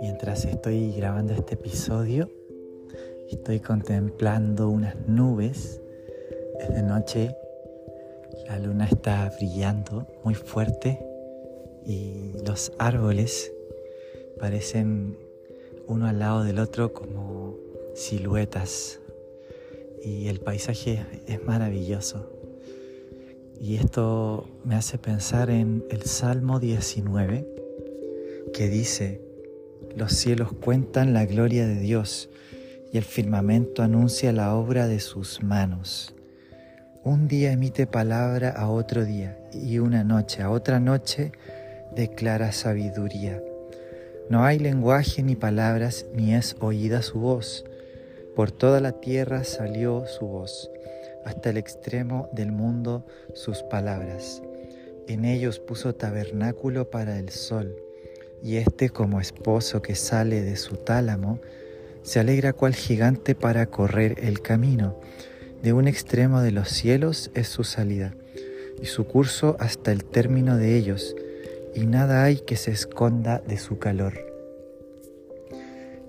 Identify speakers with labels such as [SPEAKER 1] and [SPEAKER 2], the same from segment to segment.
[SPEAKER 1] Mientras estoy grabando este episodio, estoy contemplando unas nubes. Es de noche, la luna está brillando muy fuerte y los árboles parecen uno al lado del otro como siluetas y el paisaje es maravilloso. Y esto me hace pensar en el Salmo 19 que dice, los cielos cuentan la gloria de Dios y el firmamento anuncia la obra de sus manos. Un día emite palabra a otro día y una noche a otra noche declara sabiduría. No hay lenguaje ni palabras ni es oída su voz. Por toda la tierra salió su voz, hasta el extremo del mundo sus palabras. En ellos puso tabernáculo para el sol y éste como esposo que sale de su tálamo, se alegra cual gigante para correr el camino. De un extremo de los cielos es su salida, y su curso hasta el término de ellos, y nada hay que se esconda de su calor.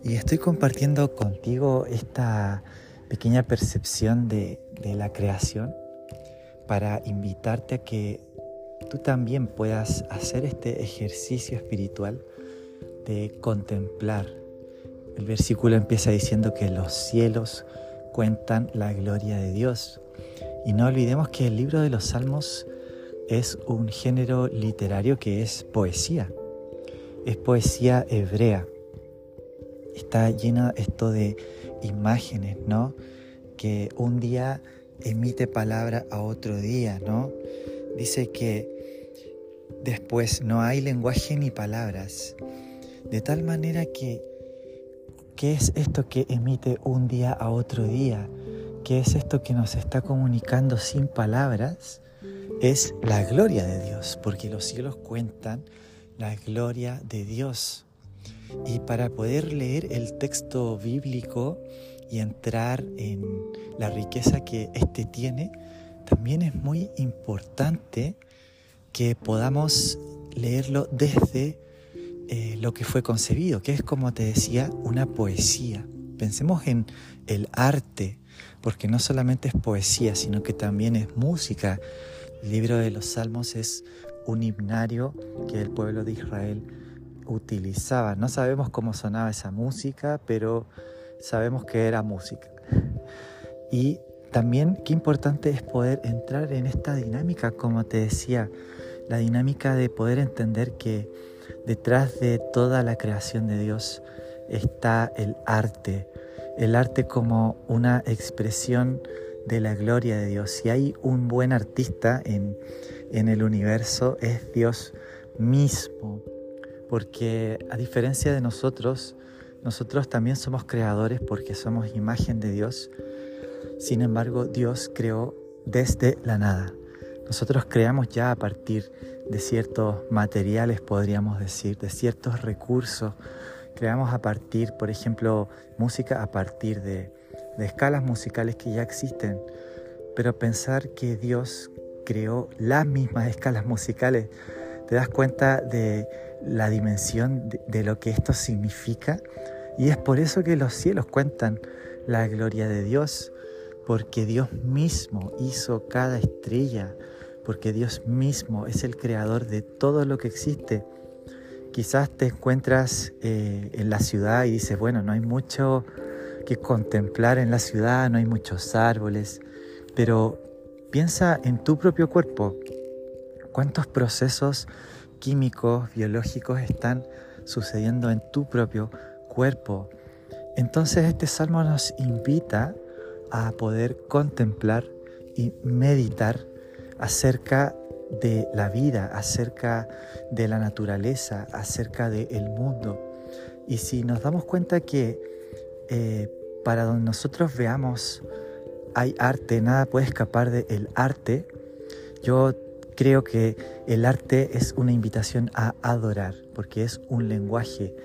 [SPEAKER 1] Y estoy compartiendo contigo esta pequeña percepción de, de la creación para invitarte a que tú también puedas hacer este ejercicio espiritual de contemplar. El versículo empieza diciendo que los cielos cuentan la gloria de Dios. Y no olvidemos que el libro de los Salmos es un género literario que es poesía. Es poesía hebrea. Está llena esto de imágenes, ¿no? Que un día emite palabra a otro día, ¿no? Dice que Después, no hay lenguaje ni palabras. De tal manera que, ¿qué es esto que emite un día a otro día? ¿Qué es esto que nos está comunicando sin palabras? Es la gloria de Dios, porque los cielos cuentan la gloria de Dios. Y para poder leer el texto bíblico y entrar en la riqueza que éste tiene, también es muy importante que podamos leerlo desde eh, lo que fue concebido, que es como te decía, una poesía. Pensemos en el arte, porque no solamente es poesía, sino que también es música. El libro de los Salmos es un himnario que el pueblo de Israel utilizaba. No sabemos cómo sonaba esa música, pero sabemos que era música. Y también qué importante es poder entrar en esta dinámica, como te decía, la dinámica de poder entender que detrás de toda la creación de Dios está el arte, el arte como una expresión de la gloria de Dios. Si hay un buen artista en, en el universo es Dios mismo, porque a diferencia de nosotros, nosotros también somos creadores porque somos imagen de Dios. Sin embargo, Dios creó desde la nada. Nosotros creamos ya a partir de ciertos materiales, podríamos decir, de ciertos recursos. Creamos a partir, por ejemplo, música a partir de, escalas musicales que ya existen. Pero pensar que Dios creó las mismas escalas musicales, te das cuenta de la dimensión de, lo que esto significa. Y es por eso que los cielos cuentan la gloria de Dios, porque Dios mismo hizo cada estrella, porque Dios mismo es el creador de todo lo que existe. Quizás te encuentras eh, en la ciudad y dices, bueno, no hay mucho que contemplar en la ciudad, no hay muchos árboles, pero piensa en tu propio cuerpo. ¿Cuántos procesos químicos, biológicos están sucediendo en tu propio cuerpo? Entonces este salmo nos invita a poder contemplar y meditar acerca de la vida, acerca de la naturaleza, acerca del mundo. Y si nos damos cuenta que eh, para donde nosotros veamos hay arte, nada puede escapar del arte, yo creo que el arte es una invitación a adorar, porque es un lenguaje.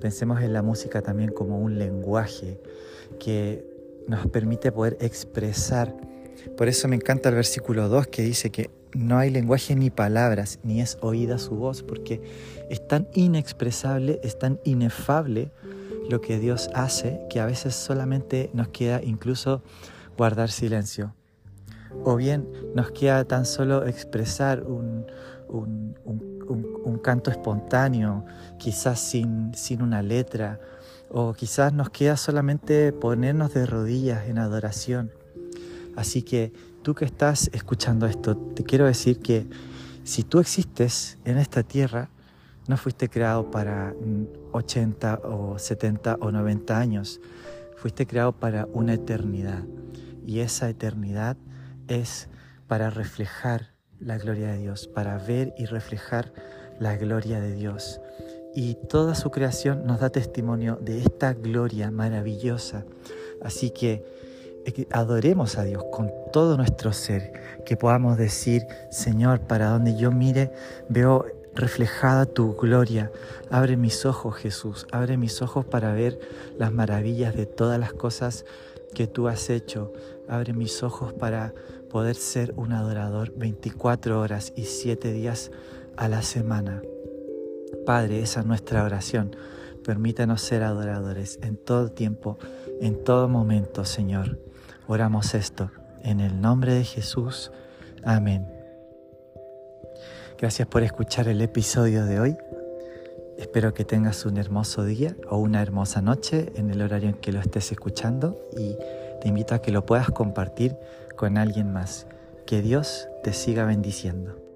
[SPEAKER 1] Pensemos en la música también como un lenguaje que nos permite poder expresar Por eso me encanta el versículo 2 que dice que no hay lenguaje ni palabras, ni es oída su voz, porque es tan inexpresable, es tan inefable lo que Dios hace que a veces solamente nos queda incluso guardar silencio. O bien nos queda tan solo expresar un, canto espontáneo, quizás sin, sin una letra, o quizás nos queda solamente ponernos de rodillas en adoración. Así que tú que estás escuchando esto, te quiero decir que si tú existes en esta tierra, no fuiste creado para 80 o 70 o 90 años, fuiste creado para una eternidad. Y esa eternidad es para reflejar la gloria de Dios, para ver y reflejar la gloria de Dios. Y toda su creación nos da testimonio de esta gloria maravillosa. Así que adoremos a Dios con todo nuestro ser, que podamos decir, Señor, para donde yo mire, veo reflejada tu gloria. Abre mis ojos, Jesús, abre mis ojos para ver las maravillas de todas las cosas que tú has hecho. Abre mis ojos para poder ser un adorador 24 horas y 7 días a la semana. Padre, esa es nuestra oración. Permítanos ser adoradores en todo tiempo, en todo momento, Señor. Oramos esto en el nombre de Jesús. Amén. Gracias por escuchar el episodio de hoy. Espero que tengas un hermoso día o una hermosa noche en el horario en que lo estés escuchando y te invito a que lo puedas compartir con alguien más. Que Dios te siga bendiciendo.